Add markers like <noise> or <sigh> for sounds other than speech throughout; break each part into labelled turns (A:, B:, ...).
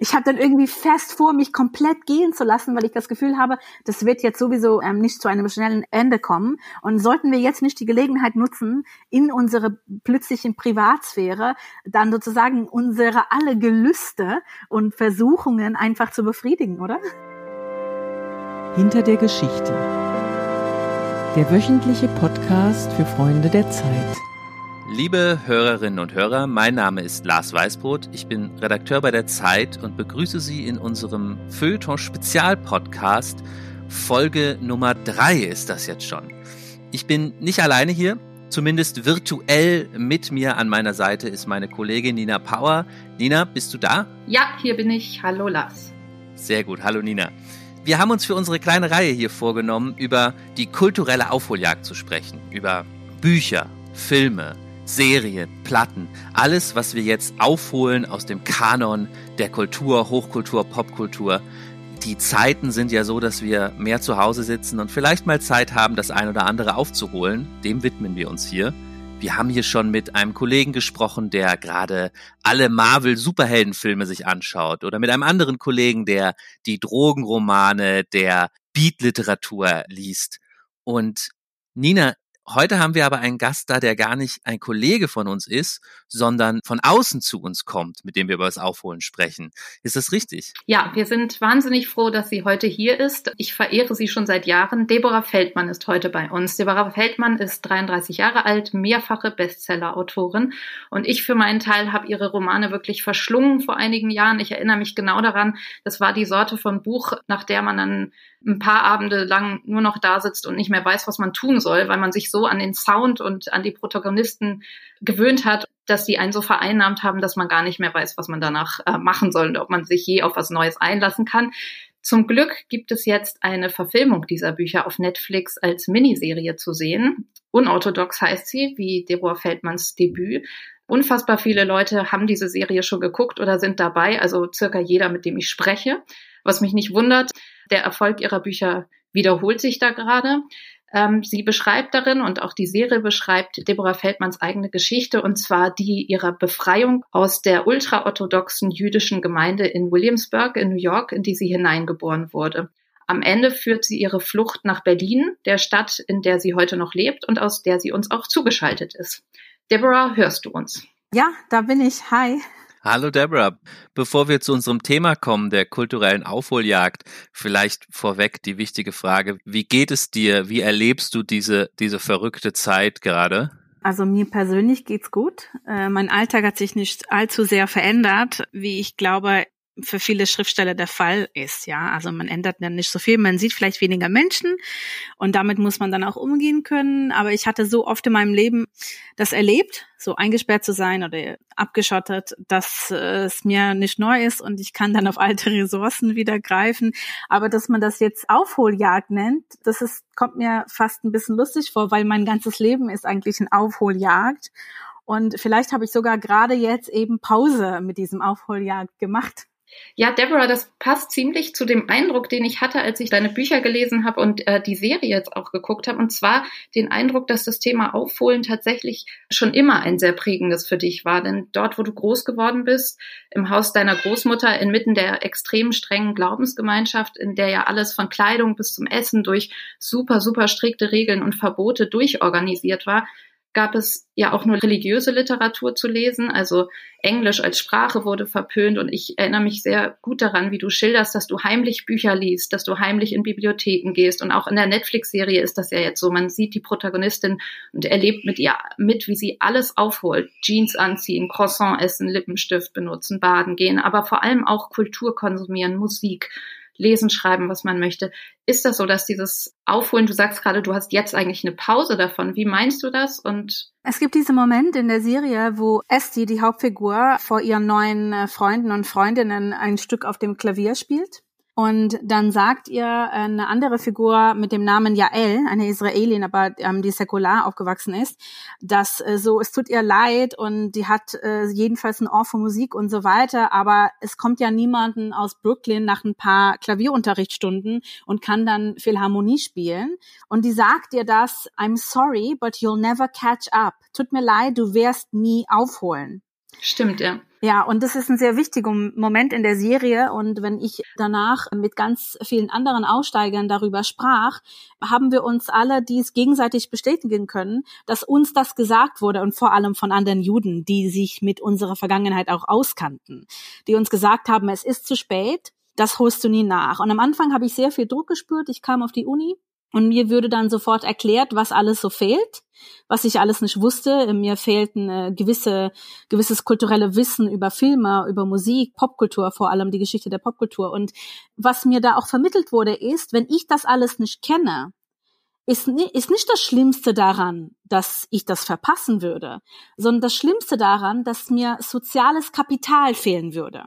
A: ich habe dann irgendwie fest vor, mich komplett gehen zu lassen, weil ich das Gefühl habe, das wird jetzt sowieso ähm, nicht zu einem schnellen Ende kommen. Und sollten wir jetzt nicht die Gelegenheit nutzen, in unsere plötzlichen Privatsphäre dann sozusagen unsere alle Gelüste und Versuchungen einfach zu befriedigen, oder?
B: Hinter der Geschichte. Der wöchentliche Podcast für Freunde der Zeit.
C: Liebe Hörerinnen und Hörer, mein Name ist Lars Weißbrot. Ich bin Redakteur bei der Zeit und begrüße Sie in unserem Feuilleton Spezialpodcast. Folge Nummer drei ist das jetzt schon. Ich bin nicht alleine hier, zumindest virtuell mit mir an meiner Seite ist meine Kollegin Nina Power. Nina, bist du da?
D: Ja, hier bin ich. Hallo Lars.
C: Sehr gut, hallo Nina. Wir haben uns für unsere kleine Reihe hier vorgenommen, über die kulturelle Aufholjagd zu sprechen, über Bücher, Filme, Serien, Platten, alles, was wir jetzt aufholen aus dem Kanon der Kultur, Hochkultur, Popkultur. Die Zeiten sind ja so, dass wir mehr zu Hause sitzen und vielleicht mal Zeit haben, das ein oder andere aufzuholen. Dem widmen wir uns hier. Wir haben hier schon mit einem Kollegen gesprochen, der gerade alle Marvel-Superheldenfilme sich anschaut oder mit einem anderen Kollegen, der die Drogenromane der Beat-Literatur liest. Und Nina, Heute haben wir aber einen Gast da, der gar nicht ein Kollege von uns ist, sondern von außen zu uns kommt, mit dem wir über das Aufholen sprechen. Ist das richtig?
D: Ja, wir sind wahnsinnig froh, dass sie heute hier ist. Ich verehre sie schon seit Jahren. Deborah Feldmann ist heute bei uns. Deborah Feldmann ist 33 Jahre alt, mehrfache Bestseller-Autorin. Und ich für meinen Teil habe ihre Romane wirklich verschlungen vor einigen Jahren. Ich erinnere mich genau daran, das war die Sorte von Buch, nach der man dann ein paar Abende lang nur noch da sitzt und nicht mehr weiß, was man tun soll, weil man sich so an den Sound und an die Protagonisten gewöhnt hat, dass die einen so vereinnahmt haben, dass man gar nicht mehr weiß, was man danach äh, machen soll und ob man sich je auf was Neues einlassen kann. Zum Glück gibt es jetzt eine Verfilmung dieser Bücher auf Netflix als Miniserie zu sehen. Unorthodox heißt sie, wie Deborah Feldmanns Debüt. Unfassbar viele Leute haben diese Serie schon geguckt oder sind dabei, also circa jeder, mit dem ich spreche. Was mich nicht wundert, der Erfolg ihrer Bücher wiederholt sich da gerade. Ähm, sie beschreibt darin und auch die Serie beschreibt Deborah Feldmanns eigene Geschichte und zwar die ihrer Befreiung aus der ultraorthodoxen jüdischen Gemeinde in Williamsburg in New York, in die sie hineingeboren wurde. Am Ende führt sie ihre Flucht nach Berlin, der Stadt, in der sie heute noch lebt und aus der sie uns auch zugeschaltet ist. Deborah, hörst du uns?
A: Ja, da bin ich. Hi.
C: Hallo Deborah. Bevor wir zu unserem Thema kommen, der kulturellen Aufholjagd, vielleicht vorweg die wichtige Frage, wie geht es dir? Wie erlebst du diese, diese verrückte Zeit gerade?
A: Also mir persönlich geht's gut. Äh, mein Alltag hat sich nicht allzu sehr verändert, wie ich glaube, für viele Schriftsteller der Fall ist, ja. Also man ändert dann nicht so viel, man sieht vielleicht weniger Menschen und damit muss man dann auch umgehen können. Aber ich hatte so oft in meinem Leben das erlebt, so eingesperrt zu sein oder abgeschottet, dass äh, es mir nicht neu ist und ich kann dann auf alte Ressourcen wieder greifen. Aber dass man das jetzt Aufholjagd nennt, das ist, kommt mir fast ein bisschen lustig vor, weil mein ganzes Leben ist eigentlich ein Aufholjagd. Und vielleicht habe ich sogar gerade jetzt eben Pause mit diesem Aufholjagd gemacht.
D: Ja, Deborah, das passt ziemlich zu dem Eindruck, den ich hatte, als ich deine Bücher gelesen habe und äh, die Serie jetzt auch geguckt habe. Und zwar den Eindruck, dass das Thema Aufholen tatsächlich schon immer ein sehr prägendes für dich war. Denn dort, wo du groß geworden bist, im Haus deiner Großmutter, inmitten der extrem strengen Glaubensgemeinschaft, in der ja alles von Kleidung bis zum Essen durch super, super strikte Regeln und Verbote durchorganisiert war, gab es ja auch nur religiöse Literatur zu lesen. Also Englisch als Sprache wurde verpönt und ich erinnere mich sehr gut daran, wie du schilderst, dass du heimlich Bücher liest, dass du heimlich in Bibliotheken gehst. Und auch in der Netflix-Serie ist das ja jetzt so. Man sieht die Protagonistin und erlebt mit ihr mit, wie sie alles aufholt. Jeans anziehen, Croissant essen, Lippenstift benutzen, baden gehen, aber vor allem auch Kultur konsumieren, Musik lesen, schreiben, was man möchte. Ist das so, dass dieses Aufholen, du sagst gerade, du hast jetzt eigentlich eine Pause davon. Wie meinst du das? Und
A: es gibt diesen Moment in der Serie, wo Esti, die Hauptfigur, vor ihren neuen äh, Freunden und Freundinnen ein Stück auf dem Klavier spielt. Und dann sagt ihr eine andere Figur mit dem Namen Jael, eine Israelin, aber ähm, die säkular aufgewachsen ist, dass äh, so, es tut ihr leid und die hat äh, jedenfalls ein Ohr für Musik und so weiter, aber es kommt ja niemanden aus Brooklyn nach ein paar Klavierunterrichtsstunden und kann dann Philharmonie spielen. Und die sagt ihr das, I'm sorry, but you'll never catch up. Tut mir leid, du wirst nie aufholen.
D: Stimmt, ja.
A: Ja, und das ist ein sehr wichtiger Moment in der Serie. Und wenn ich danach mit ganz vielen anderen Aussteigern darüber sprach, haben wir uns alle dies gegenseitig bestätigen können, dass uns das gesagt wurde und vor allem von anderen Juden, die sich mit unserer Vergangenheit auch auskannten, die uns gesagt haben, es ist zu spät, das holst du nie nach. Und am Anfang habe ich sehr viel Druck gespürt. Ich kam auf die Uni und mir würde dann sofort erklärt, was alles so fehlt, was ich alles nicht wusste. Mir fehlt ein gewisse, gewisses kulturelle Wissen über Filme, über Musik, Popkultur, vor allem die Geschichte der Popkultur. Und was mir da auch vermittelt wurde, ist, wenn ich das alles nicht kenne, ist, ist nicht das Schlimmste daran, dass ich das verpassen würde, sondern das Schlimmste daran, dass mir soziales Kapital fehlen würde.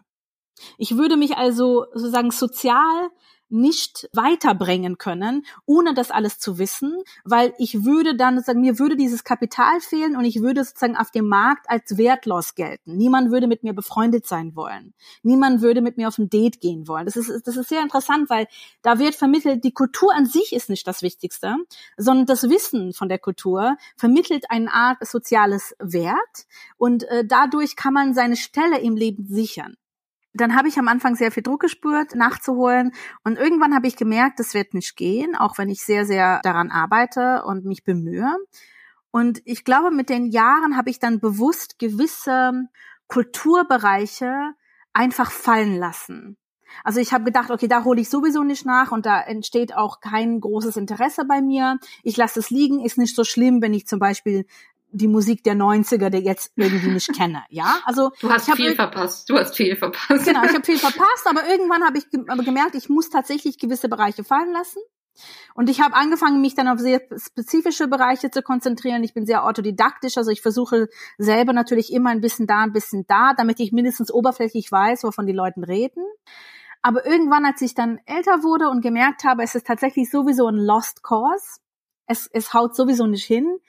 A: Ich würde mich also sozusagen sozial nicht weiterbringen können, ohne das alles zu wissen, weil ich würde dann sozusagen, mir würde dieses Kapital fehlen und ich würde sozusagen auf dem Markt als wertlos gelten. Niemand würde mit mir befreundet sein wollen. Niemand würde mit mir auf ein Date gehen wollen. Das ist, das ist sehr interessant, weil da wird vermittelt, die Kultur an sich ist nicht das Wichtigste, sondern das Wissen von der Kultur vermittelt eine Art soziales Wert und äh, dadurch kann man seine Stelle im Leben sichern dann habe ich am Anfang sehr viel Druck gespürt, nachzuholen. Und irgendwann habe ich gemerkt, das wird nicht gehen, auch wenn ich sehr, sehr daran arbeite und mich bemühe. Und ich glaube, mit den Jahren habe ich dann bewusst gewisse Kulturbereiche einfach fallen lassen. Also ich habe gedacht, okay, da hole ich sowieso nicht nach und da entsteht auch kein großes Interesse bei mir. Ich lasse es liegen, ist nicht so schlimm, wenn ich zum Beispiel die Musik der 90er, der jetzt irgendwie nicht <laughs> kenne. Ja, also
D: du hast viel verpasst. Du hast viel verpasst.
A: Genau, ich habe viel <laughs> verpasst, aber irgendwann habe ich gemerkt, ich muss tatsächlich gewisse Bereiche fallen lassen. Und ich habe angefangen, mich dann auf sehr spezifische Bereiche zu konzentrieren. Ich bin sehr autodidaktisch, also ich versuche selber natürlich immer ein bisschen da, ein bisschen da, damit ich mindestens oberflächlich weiß, wovon die Leute reden. Aber irgendwann, als ich dann älter wurde und gemerkt habe, es ist tatsächlich sowieso ein Lost Cause, es, es haut sowieso nicht hin,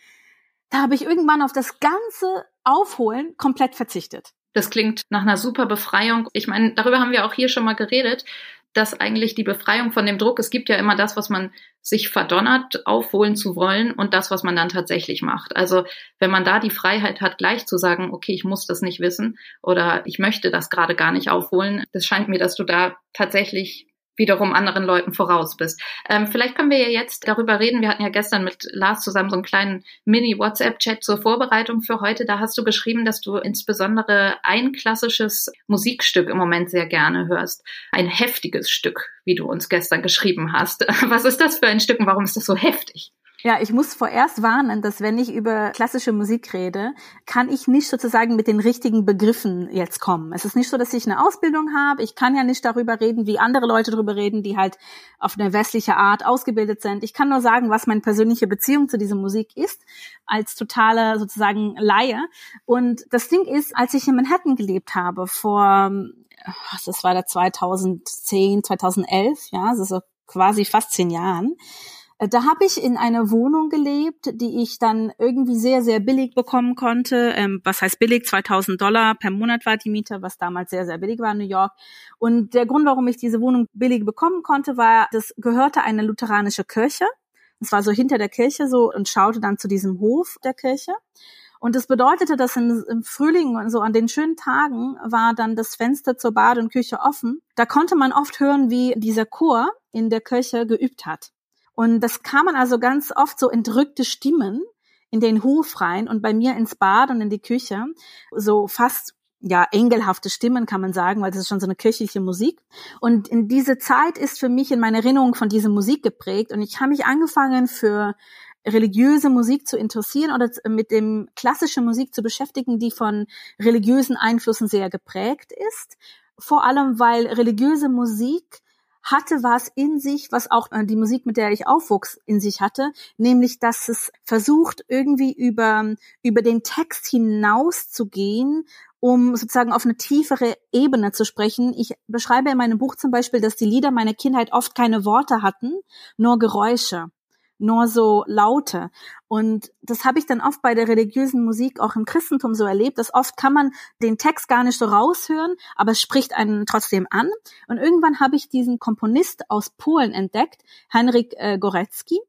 A: da habe ich irgendwann auf das ganze Aufholen komplett verzichtet.
D: Das klingt nach einer super Befreiung. Ich meine, darüber haben wir auch hier schon mal geredet, dass eigentlich die Befreiung von dem Druck, es gibt ja immer das, was man sich verdonnert, aufholen zu wollen und das, was man dann tatsächlich macht. Also wenn man da die Freiheit hat, gleich zu sagen, okay, ich muss das nicht wissen oder ich möchte das gerade gar nicht aufholen, das scheint mir, dass du da tatsächlich wiederum anderen Leuten voraus bist. Ähm, vielleicht können wir ja jetzt darüber reden. Wir hatten ja gestern mit Lars zusammen so einen kleinen Mini-WhatsApp-Chat zur Vorbereitung für heute. Da hast du geschrieben, dass du insbesondere ein klassisches Musikstück im Moment sehr gerne hörst. Ein heftiges Stück, wie du uns gestern geschrieben hast. <laughs> Was ist das für ein Stück und warum ist das so heftig?
A: Ja, ich muss vorerst warnen, dass wenn ich über klassische Musik rede, kann ich nicht sozusagen mit den richtigen Begriffen jetzt kommen. Es ist nicht so, dass ich eine Ausbildung habe. Ich kann ja nicht darüber reden, wie andere Leute darüber reden, die halt auf eine westliche Art ausgebildet sind. Ich kann nur sagen, was meine persönliche Beziehung zu dieser Musik ist, als totale sozusagen Laie. Und das Ding ist, als ich in Manhattan gelebt habe, vor, das war da 2010, 2011, ja, ist so quasi fast zehn Jahren, da habe ich in einer Wohnung gelebt, die ich dann irgendwie sehr, sehr billig bekommen konnte. Ähm, was heißt billig? 2000 Dollar per Monat war die Miete, was damals sehr, sehr billig war in New York. Und der Grund, warum ich diese Wohnung billig bekommen konnte, war, das gehörte eine lutheranische Kirche. Es war so hinter der Kirche so und schaute dann zu diesem Hof der Kirche. Und das bedeutete, dass im, Frühling und so an den schönen Tagen war dann das Fenster zur Bad und Küche offen. Da konnte man oft hören, wie dieser Chor in der Kirche geübt hat. Und das kam man also ganz oft so entrückte Stimmen in den Hof rein und bei mir ins Bad und in die Küche, so fast ja, engelhafte Stimmen kann man sagen, weil das ist schon so eine kirchliche Musik. Und in diese Zeit ist für mich in meiner Erinnerung von dieser Musik geprägt und ich habe mich angefangen für religiöse Musik zu interessieren oder mit dem klassischen Musik zu beschäftigen, die von religiösen Einflüssen sehr geprägt ist. Vor allem, weil religiöse Musik hatte was in sich, was auch äh, die Musik, mit der ich aufwuchs, in sich hatte, nämlich, dass es versucht, irgendwie über, über den Text hinaus zu gehen, um sozusagen auf eine tiefere Ebene zu sprechen. Ich beschreibe in meinem Buch zum Beispiel, dass die Lieder meiner Kindheit oft keine Worte hatten, nur Geräusche nur so Laute. Und das habe ich dann oft bei der religiösen Musik auch im Christentum so erlebt, dass oft kann man den Text gar nicht so raushören, aber es spricht einen trotzdem an. Und irgendwann habe ich diesen Komponist aus Polen entdeckt, Heinrich äh, Gorecki.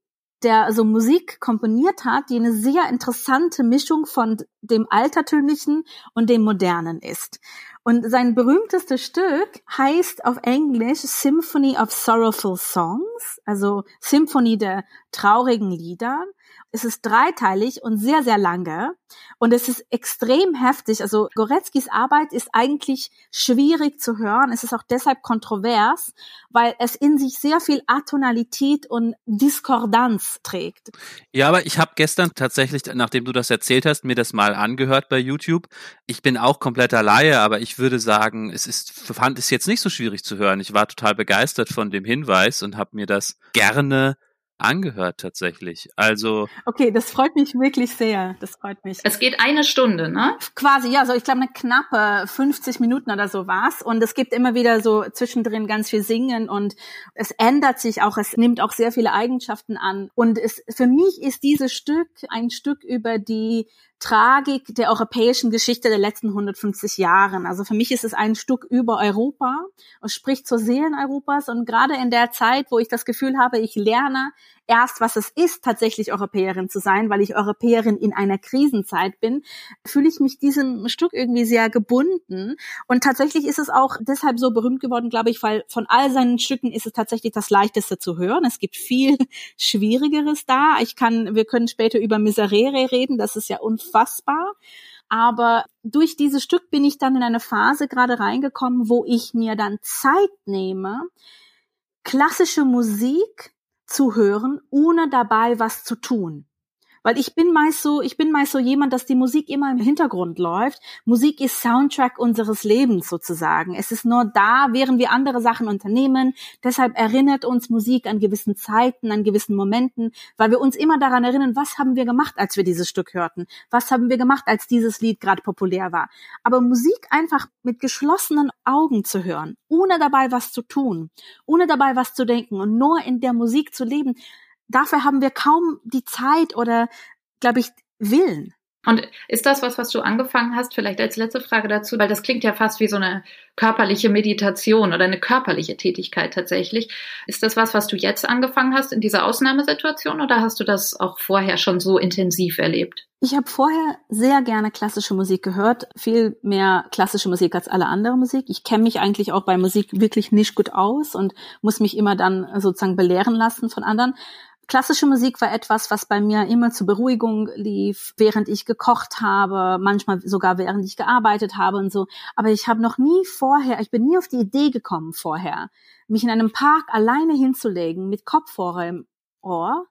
A: Der so Musik komponiert hat, die eine sehr interessante Mischung von dem Altertümlichen und dem Modernen ist. Und sein berühmtestes Stück heißt auf Englisch Symphony of Sorrowful Songs, also Symphonie der traurigen Lieder. Es ist dreiteilig und sehr, sehr lange. Und es ist extrem heftig. Also Goretzkis Arbeit ist eigentlich schwierig zu hören. Es ist auch deshalb kontrovers, weil es in sich sehr viel Atonalität und Diskordanz trägt.
C: Ja, aber ich habe gestern tatsächlich, nachdem du das erzählt hast, mir das mal angehört bei YouTube. Ich bin auch kompletter Laie, aber ich würde sagen, es ist, fand es jetzt nicht so schwierig zu hören. Ich war total begeistert von dem Hinweis und habe mir das gerne angehört tatsächlich. Also
A: okay, das freut mich wirklich sehr. Das freut mich.
D: Es geht eine Stunde, ne?
A: Quasi, ja. So ich glaube eine knappe 50 Minuten oder so war's. Und es gibt immer wieder so zwischendrin ganz viel Singen und es ändert sich auch. Es nimmt auch sehr viele Eigenschaften an. Und es für mich ist dieses Stück ein Stück über die Tragik der europäischen Geschichte der letzten 150 Jahren. Also für mich ist es ein Stück über Europa und spricht zur Seelen Europas. Und gerade in der Zeit, wo ich das Gefühl habe, ich lerne erst, was es ist, tatsächlich Europäerin zu sein, weil ich Europäerin in einer Krisenzeit bin, fühle ich mich diesem Stück irgendwie sehr gebunden. Und tatsächlich ist es auch deshalb so berühmt geworden, glaube ich, weil von all seinen Stücken ist es tatsächlich das leichteste zu hören. Es gibt viel <laughs> Schwierigeres da. Ich kann, wir können später über Miserere reden. Das ist ja unfassbar. Aber durch dieses Stück bin ich dann in eine Phase gerade reingekommen, wo ich mir dann Zeit nehme, klassische Musik zu hören, ohne dabei was zu tun. Weil ich bin meist so, ich bin meist so jemand, dass die Musik immer im Hintergrund läuft. Musik ist Soundtrack unseres Lebens sozusagen. Es ist nur da, während wir andere Sachen unternehmen. Deshalb erinnert uns Musik an gewissen Zeiten, an gewissen Momenten, weil wir uns immer daran erinnern, was haben wir gemacht, als wir dieses Stück hörten? Was haben wir gemacht, als dieses Lied gerade populär war? Aber Musik einfach mit geschlossenen Augen zu hören, ohne dabei was zu tun, ohne dabei was zu denken und nur in der Musik zu leben, dafür haben wir kaum die Zeit oder, glaube ich, Willen.
D: Und ist das was, was du angefangen hast, vielleicht als letzte Frage dazu, weil das klingt ja fast wie so eine körperliche Meditation oder eine körperliche Tätigkeit tatsächlich. Ist das was, was du jetzt angefangen hast in dieser Ausnahmesituation oder hast du das auch vorher schon so intensiv erlebt?
A: Ich habe vorher sehr gerne klassische Musik gehört, viel mehr klassische Musik als alle andere Musik. Ich kenne mich eigentlich auch bei Musik wirklich nicht gut aus und muss mich immer dann sozusagen belehren lassen von anderen. Klassische Musik war etwas, was bei mir immer zur Beruhigung lief, während ich gekocht habe, manchmal sogar während ich gearbeitet habe und so. Aber ich habe noch nie vorher, ich bin nie auf die Idee gekommen vorher, mich in einem Park alleine hinzulegen mit Kopfhörer im Ohr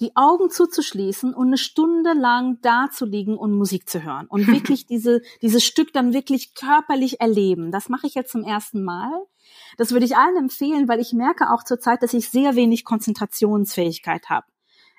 A: die Augen zuzuschließen und eine Stunde lang da zu liegen und Musik zu hören und <laughs> wirklich diese, dieses Stück dann wirklich körperlich erleben. Das mache ich jetzt zum ersten Mal. Das würde ich allen empfehlen, weil ich merke auch zurzeit, dass ich sehr wenig Konzentrationsfähigkeit habe.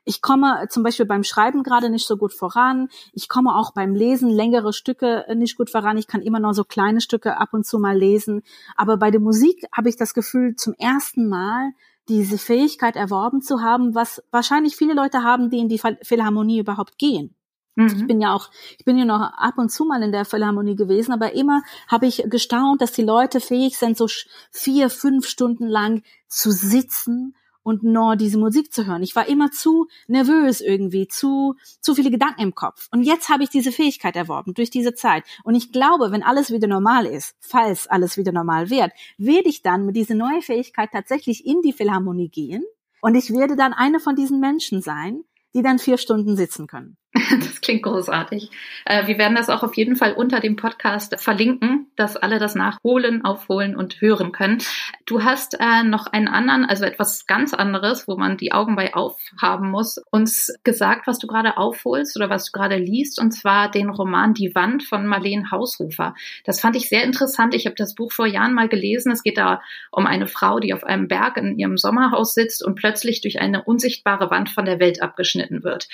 A: Ich komme zum Beispiel beim Schreiben gerade nicht so gut voran. Ich komme auch beim Lesen längere Stücke nicht gut voran. Ich kann immer noch so kleine Stücke ab und zu mal lesen. Aber bei der Musik habe ich das Gefühl, zum ersten Mal diese Fähigkeit erworben zu haben, was wahrscheinlich viele Leute haben, die in die Philharmonie überhaupt gehen. Mhm. Ich bin ja auch, ich bin ja noch ab und zu mal in der Philharmonie gewesen, aber immer habe ich gestaunt, dass die Leute fähig sind, so vier, fünf Stunden lang zu sitzen und nur diese Musik zu hören. Ich war immer zu nervös irgendwie, zu, zu viele Gedanken im Kopf. Und jetzt habe ich diese Fähigkeit erworben durch diese Zeit. Und ich glaube, wenn alles wieder normal ist, falls alles wieder normal wird, werde ich dann mit dieser neuen Fähigkeit tatsächlich in die Philharmonie gehen. Und ich werde dann eine von diesen Menschen sein, die dann vier Stunden sitzen können. <laughs>
D: Das klingt großartig. Äh, wir werden das auch auf jeden Fall unter dem Podcast verlinken, dass alle das nachholen, aufholen und hören können. Du hast äh, noch einen anderen, also etwas ganz anderes, wo man die Augen bei aufhaben muss, uns gesagt, was du gerade aufholst oder was du gerade liest, und zwar den Roman Die Wand von Marlene Hausrufer. Das fand ich sehr interessant. Ich habe das Buch vor Jahren mal gelesen. Es geht da um eine Frau, die auf einem Berg in ihrem Sommerhaus sitzt und plötzlich durch eine unsichtbare Wand von der Welt abgeschnitten wird.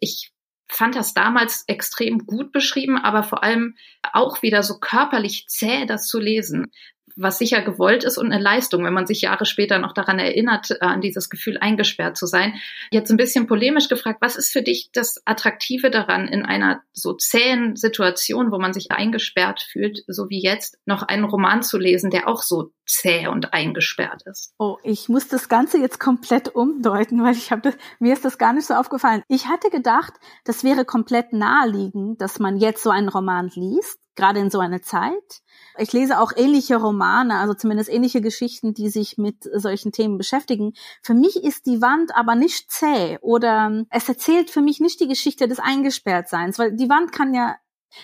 D: Ich fand das damals extrem gut beschrieben, aber vor allem auch wieder so körperlich zäh, das zu lesen. Was sicher gewollt ist und eine Leistung, wenn man sich Jahre später noch daran erinnert, äh, an dieses Gefühl eingesperrt zu sein. Jetzt ein bisschen polemisch gefragt, was ist für dich das Attraktive daran, in einer so zähen Situation, wo man sich eingesperrt fühlt, so wie jetzt, noch einen Roman zu lesen, der auch so zäh und eingesperrt ist?
A: Oh, ich muss das Ganze jetzt komplett umdeuten, weil ich habe mir ist das gar nicht so aufgefallen. Ich hatte gedacht, das wäre komplett naheliegend, dass man jetzt so einen Roman liest gerade in so einer Zeit. Ich lese auch ähnliche Romane, also zumindest ähnliche Geschichten, die sich mit solchen Themen beschäftigen. Für mich ist die Wand aber nicht zäh oder es erzählt für mich nicht die Geschichte des Eingesperrtseins, weil die Wand kann ja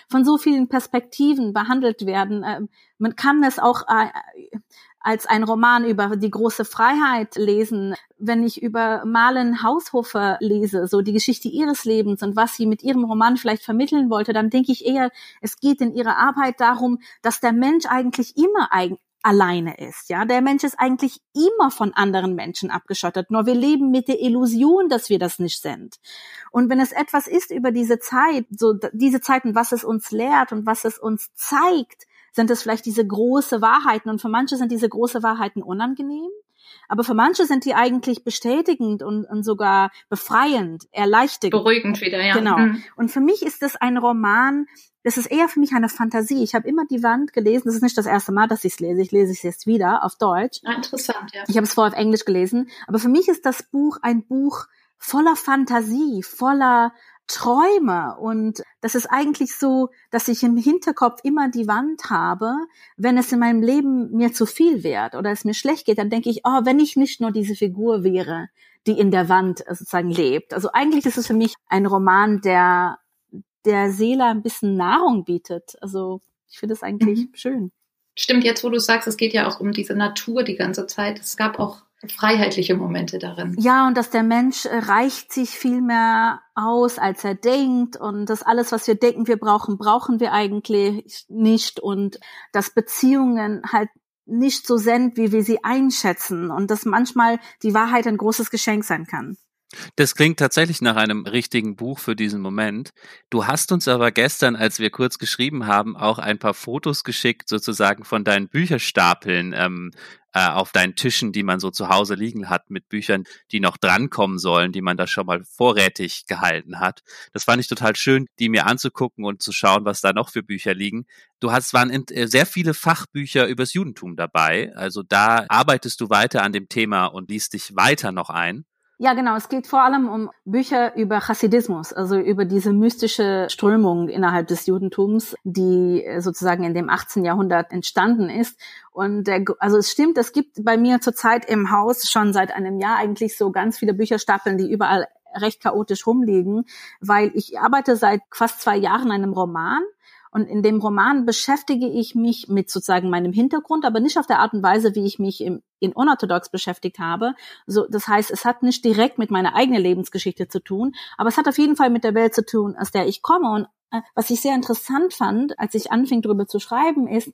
A: von so vielen Perspektiven behandelt werden. Ähm, man kann es auch äh, als ein Roman über die große Freiheit lesen, wenn ich über Malen Haushofer lese, so die Geschichte ihres Lebens und was sie mit ihrem Roman vielleicht vermitteln wollte, dann denke ich eher, es geht in ihrer Arbeit darum, dass der Mensch eigentlich immer eigen alleine ist. Ja, der Mensch ist eigentlich immer von anderen Menschen abgeschottet. Nur wir leben mit der Illusion, dass wir das nicht sind. Und wenn es etwas ist über diese Zeit, so diese Zeiten, was es uns lehrt und was es uns zeigt, sind es vielleicht diese große Wahrheiten und für manche sind diese große Wahrheiten unangenehm. Aber für manche sind die eigentlich bestätigend und, und sogar befreiend, erleichternd.
D: Beruhigend wieder, ja.
A: Genau. Mhm. Und für mich ist das ein Roman, das ist eher für mich eine Fantasie. Ich habe immer die Wand gelesen. Das ist nicht das erste Mal, dass ich es lese. Ich lese es jetzt wieder auf Deutsch.
D: Ah, interessant, ja.
A: Ich habe es vorher auf Englisch gelesen. Aber für mich ist das Buch ein Buch voller Fantasie, voller Träume und das ist eigentlich so, dass ich im Hinterkopf immer die Wand habe, wenn es in meinem Leben mir zu viel wird oder es mir schlecht geht, dann denke ich, oh, wenn ich nicht nur diese Figur wäre, die in der Wand sozusagen lebt. Also eigentlich ist es für mich ein Roman, der der Seele ein bisschen Nahrung bietet. Also ich finde es eigentlich mhm. schön.
D: Stimmt, jetzt wo du sagst, es geht ja auch um diese Natur die ganze Zeit. Es gab auch freiheitliche Momente darin.
A: Ja, und dass der Mensch äh, reicht sich viel mehr aus, als er denkt und das alles, was wir denken, wir brauchen, brauchen wir eigentlich nicht und dass Beziehungen halt nicht so sind, wie wir sie einschätzen und dass manchmal die Wahrheit ein großes Geschenk sein kann.
C: Das klingt tatsächlich nach einem richtigen Buch für diesen Moment. Du hast uns aber gestern, als wir kurz geschrieben haben, auch ein paar Fotos geschickt, sozusagen von deinen Bücherstapeln ähm, äh, auf deinen Tischen, die man so zu Hause liegen hat, mit Büchern, die noch drankommen sollen, die man da schon mal vorrätig gehalten hat. Das fand ich total schön, die mir anzugucken und zu schauen, was da noch für Bücher liegen. Du hast waren äh, sehr viele Fachbücher übers Judentum dabei. Also da arbeitest du weiter an dem Thema und liest dich weiter noch ein.
A: Ja, genau. Es geht vor allem um Bücher über Chassidismus, also über diese mystische Strömung innerhalb des Judentums, die äh, sozusagen in dem 18. Jahrhundert entstanden ist. Und der, also es stimmt, es gibt bei mir zurzeit im Haus schon seit einem Jahr eigentlich so ganz viele Bücherstapeln, die überall recht chaotisch rumliegen, weil ich arbeite seit fast zwei Jahren an einem Roman und in dem Roman beschäftige ich mich mit sozusagen meinem Hintergrund, aber nicht auf der Art und Weise, wie ich mich im, in unorthodox beschäftigt habe. So, das heißt, es hat nicht direkt mit meiner eigenen Lebensgeschichte zu tun, aber es hat auf jeden Fall mit der Welt zu tun, aus der ich komme. Und äh, was ich sehr interessant fand, als ich anfing, darüber zu schreiben, ist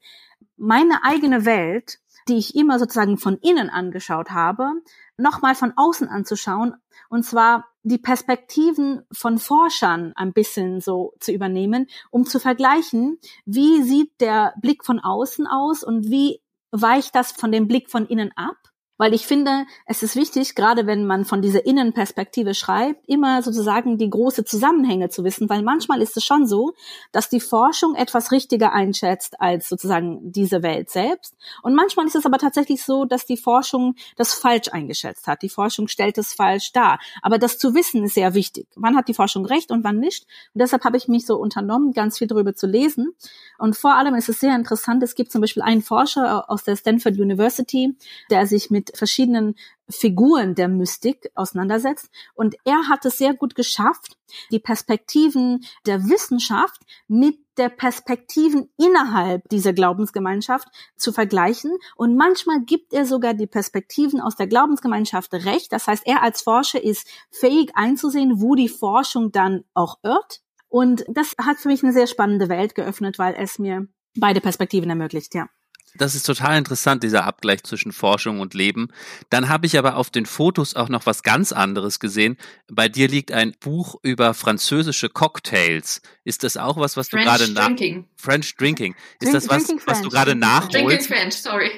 A: meine eigene Welt, die ich immer sozusagen von innen angeschaut habe, nochmal von außen anzuschauen. Und zwar die Perspektiven von Forschern ein bisschen so zu übernehmen, um zu vergleichen, wie sieht der Blick von außen aus und wie weicht das von dem Blick von innen ab weil ich finde, es ist wichtig, gerade wenn man von dieser Innenperspektive schreibt, immer sozusagen die große Zusammenhänge zu wissen, weil manchmal ist es schon so, dass die Forschung etwas richtiger einschätzt als sozusagen diese Welt selbst. Und manchmal ist es aber tatsächlich so, dass die Forschung das falsch eingeschätzt hat. Die Forschung stellt es falsch dar. Aber das zu wissen ist sehr wichtig. Wann hat die Forschung recht und wann nicht? Und deshalb habe ich mich so unternommen, ganz viel darüber zu lesen. Und vor allem ist es sehr interessant, es gibt zum Beispiel einen Forscher aus der Stanford University, der sich mit verschiedenen Figuren der Mystik auseinandersetzt. Und er hat es sehr gut geschafft, die Perspektiven der Wissenschaft mit der Perspektiven innerhalb dieser Glaubensgemeinschaft zu vergleichen. Und manchmal gibt er sogar die Perspektiven aus der Glaubensgemeinschaft recht. Das heißt, er als Forscher ist fähig einzusehen, wo die Forschung dann auch irrt. Und das hat für mich eine sehr spannende Welt geöffnet, weil es mir beide Perspektiven ermöglicht, ja.
C: Das ist total interessant, dieser Abgleich zwischen Forschung und Leben. Dann habe ich aber auf den Fotos auch noch was ganz anderes gesehen. Bei dir liegt ein Buch über französische Cocktails. Ist das auch was, was
D: French
C: du gerade nach
D: Drinking.
C: French Drinking. Ist
A: Drink-
C: das was,
A: Drinking
C: was du gerade nachholst?
D: Drinking French, sorry.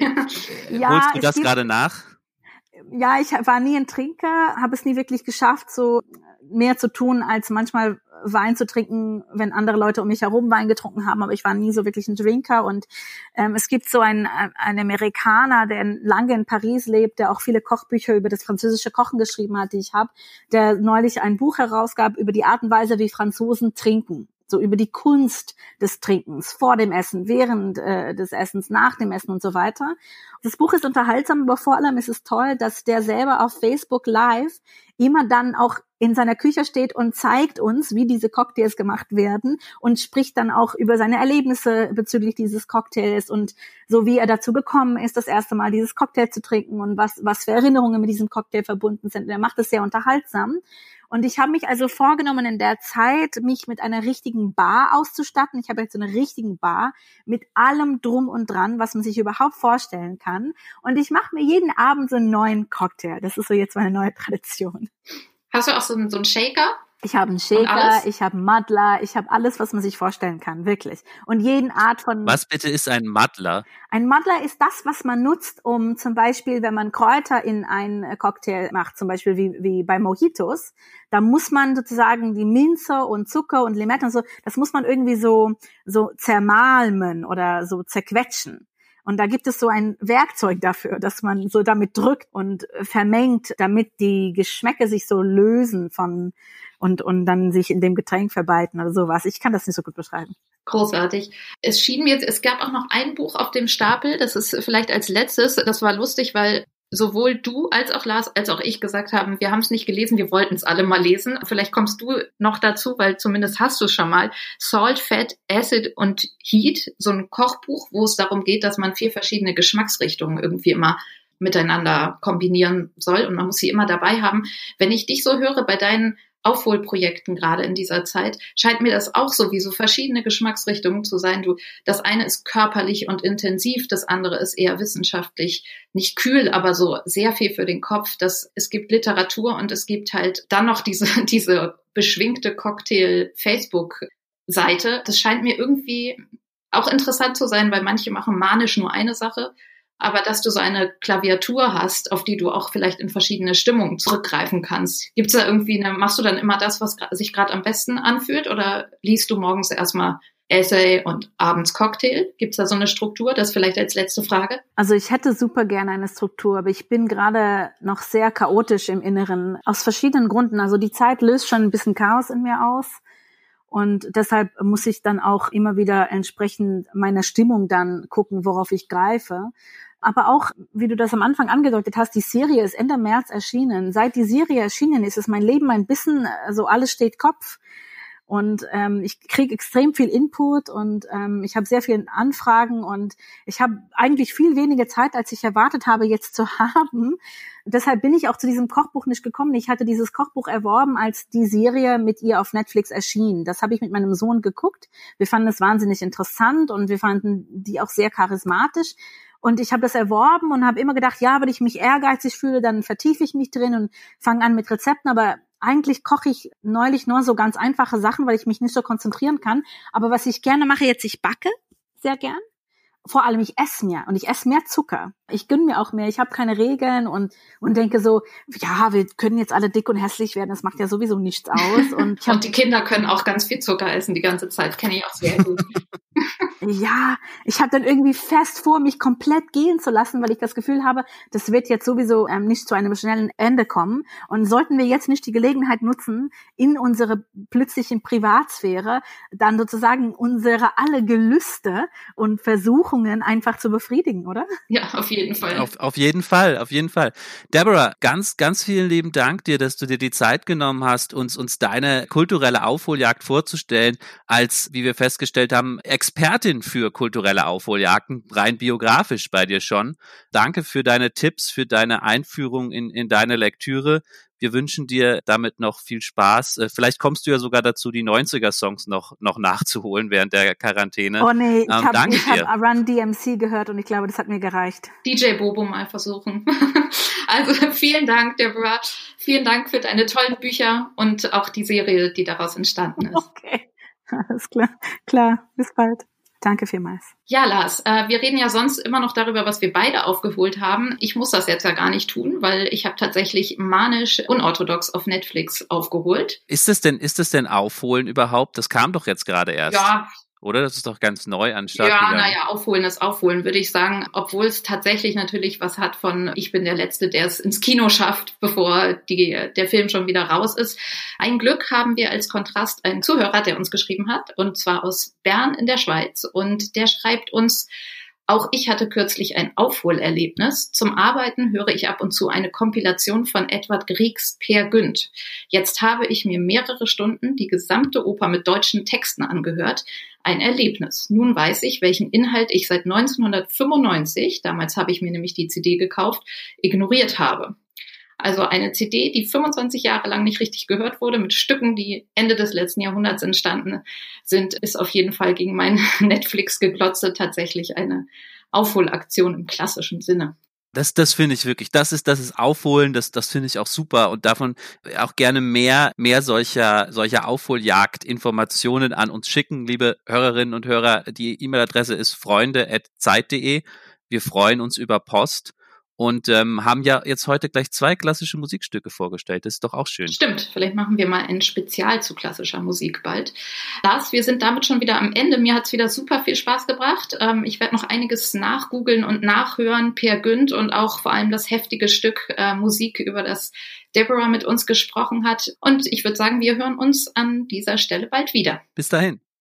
A: Ja,
C: Holst du das gerade nach?
A: ja, ich war nie ein Trinker, habe es nie wirklich geschafft, so mehr zu tun, als manchmal Wein zu trinken, wenn andere Leute um mich herum Wein getrunken haben, aber ich war nie so wirklich ein Drinker. Und ähm, es gibt so einen, einen Amerikaner, der lange in Paris lebt, der auch viele Kochbücher über das französische Kochen geschrieben hat, die ich habe, der neulich ein Buch herausgab über die Art und Weise, wie Franzosen trinken. So über die Kunst des Trinkens vor dem Essen, während äh, des Essens, nach dem Essen und so weiter. Das Buch ist unterhaltsam, aber vor allem ist es toll, dass der selber auf Facebook Live immer dann auch in seiner Küche steht und zeigt uns, wie diese Cocktails gemacht werden und spricht dann auch über seine Erlebnisse bezüglich dieses Cocktails und so wie er dazu gekommen ist, das erste Mal dieses Cocktail zu trinken und was, was für Erinnerungen mit diesem Cocktail verbunden sind. Er macht es sehr unterhaltsam. Und ich habe mich also vorgenommen, in der Zeit mich mit einer richtigen Bar auszustatten. Ich habe jetzt so eine richtigen Bar mit allem drum und dran, was man sich überhaupt vorstellen kann. Und ich mache mir jeden Abend so einen neuen Cocktail. Das ist so jetzt meine neue Tradition.
D: Hast du auch so einen, so einen Shaker?
A: Ich habe einen? Shaker, ich habe einen Muddler, ich habe alles, was man sich vorstellen kann, wirklich. Und jeden Art von
C: Was bitte ist ein Muddler?
A: ein Muddler ist das, was man nutzt, um zum Beispiel, wenn man Kräuter in einen Cocktail macht, zum Beispiel wie, wie bei Mojitos, da muss man sozusagen die Minze und Zucker und Limette und so, das muss man irgendwie so, so zermalmen oder so zerquetschen. Und da gibt es so ein Werkzeug dafür, dass man so damit drückt und äh, vermengt, damit die Geschmäcke sich so lösen von und, und dann sich in dem Getränk verbreiten oder sowas. Ich kann das nicht so gut beschreiben.
D: Großartig. Es schien mir, es gab auch noch ein Buch auf dem Stapel, das ist vielleicht als letztes, das war lustig, weil sowohl du als auch Lars als auch ich gesagt haben, wir haben es nicht gelesen, wir wollten es alle mal lesen. Vielleicht kommst du noch dazu, weil zumindest hast du es schon mal. Salt, Fat, Acid und Heat, so ein Kochbuch, wo es darum geht, dass man vier verschiedene Geschmacksrichtungen irgendwie immer miteinander kombinieren soll und man muss sie immer dabei haben. Wenn ich dich so höre bei deinen Aufholprojekten gerade in dieser Zeit, scheint mir das auch so wie so verschiedene Geschmacksrichtungen zu sein. Du, das eine ist körperlich und intensiv, das andere ist eher wissenschaftlich, nicht kühl, aber so sehr viel für den Kopf. Das, es gibt Literatur und es gibt halt dann noch diese, <laughs> diese beschwingte Cocktail-Facebook-Seite. Das scheint mir irgendwie auch interessant zu sein, weil manche machen manisch nur eine Sache aber dass du so eine Klaviatur hast, auf die du auch vielleicht in verschiedene Stimmungen zurückgreifen kannst. Gibt es da irgendwie eine, machst du dann immer das, was sich gerade am besten anfühlt oder liest du morgens erstmal Essay und abends Cocktail? Gibt es da so eine Struktur? Das vielleicht als letzte Frage.
A: Also ich hätte super gerne eine Struktur, aber ich bin gerade noch sehr chaotisch im Inneren, aus verschiedenen Gründen. Also die Zeit löst schon ein bisschen Chaos in mir aus. Und deshalb muss ich dann auch immer wieder entsprechend meiner Stimmung dann gucken, worauf ich greife. Aber auch, wie du das am Anfang angedeutet hast, die Serie ist Ende März erschienen. Seit die Serie erschienen ist, ist mein Leben ein bisschen, also alles steht Kopf. Und ähm, ich kriege extrem viel Input und ähm, ich habe sehr viele Anfragen und ich habe eigentlich viel weniger Zeit, als ich erwartet habe, jetzt zu <laughs> haben. Deshalb bin ich auch zu diesem Kochbuch nicht gekommen. Ich hatte dieses Kochbuch erworben, als die Serie mit ihr auf Netflix erschien. Das habe ich mit meinem Sohn geguckt. Wir fanden es wahnsinnig interessant und wir fanden die auch sehr charismatisch. Und ich habe das erworben und habe immer gedacht, ja, wenn ich mich ehrgeizig fühle, dann vertiefe ich mich drin und fange an mit Rezepten. Aber eigentlich koche ich neulich nur so ganz einfache Sachen, weil ich mich nicht so konzentrieren kann. Aber was ich gerne mache jetzt, ich backe sehr gern. Vor allem ich esse mehr und ich esse mehr Zucker. Ich gönne mir auch mehr. Ich habe keine Regeln und und denke so, ja, wir können jetzt alle dick und hässlich werden. Das macht ja sowieso nichts aus. Und, <laughs>
D: und die Kinder können auch ganz viel Zucker essen die ganze Zeit. Kenne ich auch sehr gut. <laughs>
A: ja, ich habe dann irgendwie fest vor, mich komplett gehen zu lassen, weil ich das Gefühl habe, das wird jetzt sowieso ähm, nicht zu einem schnellen Ende kommen. Und sollten wir jetzt nicht die Gelegenheit nutzen, in unsere plötzlichen Privatsphäre dann sozusagen unsere alle Gelüste und Versuchungen einfach zu befriedigen, oder?
D: Ja, auf jeden Fall.
C: Auf, auf jeden Fall, auf jeden Fall. Deborah, ganz, ganz vielen lieben Dank dir, dass du dir die Zeit genommen hast, uns, uns deine kulturelle Aufholjagd vorzustellen, als, wie wir festgestellt haben, Expertin für kulturelle Aufholjagden, rein biografisch bei dir schon. Danke für deine Tipps, für deine Einführung in, in deine Lektüre. Wir wünschen dir damit noch viel Spaß. Äh, vielleicht kommst du ja sogar dazu, die 90er-Songs noch, noch nachzuholen während der Quarantäne.
A: Oh nee, ich ähm, habe hab Run DMC gehört und ich glaube, das hat mir gereicht.
D: DJ Bobo mal versuchen. <laughs> also vielen Dank, Deborah. Vielen Dank für deine tollen Bücher und auch die Serie, die daraus entstanden ist.
A: Okay, <laughs> alles klar. Klar, bis bald. Danke vielmals.
D: Ja, Lars, äh, wir reden ja sonst immer noch darüber, was wir beide aufgeholt haben. Ich muss das jetzt ja gar nicht tun, weil ich habe tatsächlich manisch unorthodox auf Netflix aufgeholt.
C: Ist es denn, ist es denn Aufholen überhaupt? Das kam doch jetzt gerade erst.
D: Ja,
C: oder? Das ist doch ganz neu an Start
D: Ja, naja, aufholen ist aufholen, würde ich sagen. Obwohl es tatsächlich natürlich was hat von, ich bin der Letzte, der es ins Kino schafft, bevor die, der Film schon wieder raus ist. Ein Glück haben wir als Kontrast einen Zuhörer, der uns geschrieben hat, und zwar aus Bern in der Schweiz. Und der schreibt uns, auch ich hatte kürzlich ein Aufholerlebnis. Zum Arbeiten höre ich ab und zu eine Kompilation von Edward Griegs Per Günd. Jetzt habe ich mir mehrere Stunden die gesamte Oper mit deutschen Texten angehört. Ein Erlebnis. Nun weiß ich, welchen Inhalt ich seit 1995, damals habe ich mir nämlich die CD gekauft, ignoriert habe. Also eine CD, die 25 Jahre lang nicht richtig gehört wurde, mit Stücken, die Ende des letzten Jahrhunderts entstanden sind, ist auf jeden Fall gegen mein <laughs> Netflix-Geglotze tatsächlich eine Aufholaktion im klassischen Sinne.
C: Das, das finde ich wirklich. Das ist, das ist Aufholen. Das, das finde ich auch super und davon auch gerne mehr, mehr solcher, solcher Aufholjagd-Informationen an uns schicken, liebe Hörerinnen und Hörer. Die E-Mail-Adresse ist freunde@zeit.de. Wir freuen uns über Post und ähm, haben ja jetzt heute gleich zwei klassische Musikstücke vorgestellt. Das ist doch auch schön.
D: Stimmt, vielleicht machen wir mal ein Spezial zu klassischer Musik bald. Lars, wir sind damit schon wieder am Ende. Mir hat's wieder super viel Spaß gebracht. Ähm, ich werde noch einiges nachgoogeln und nachhören, Per Günd und auch vor allem das heftige Stück äh, Musik, über das Deborah mit uns gesprochen hat. Und ich würde sagen, wir hören uns an dieser Stelle bald wieder.
C: Bis dahin.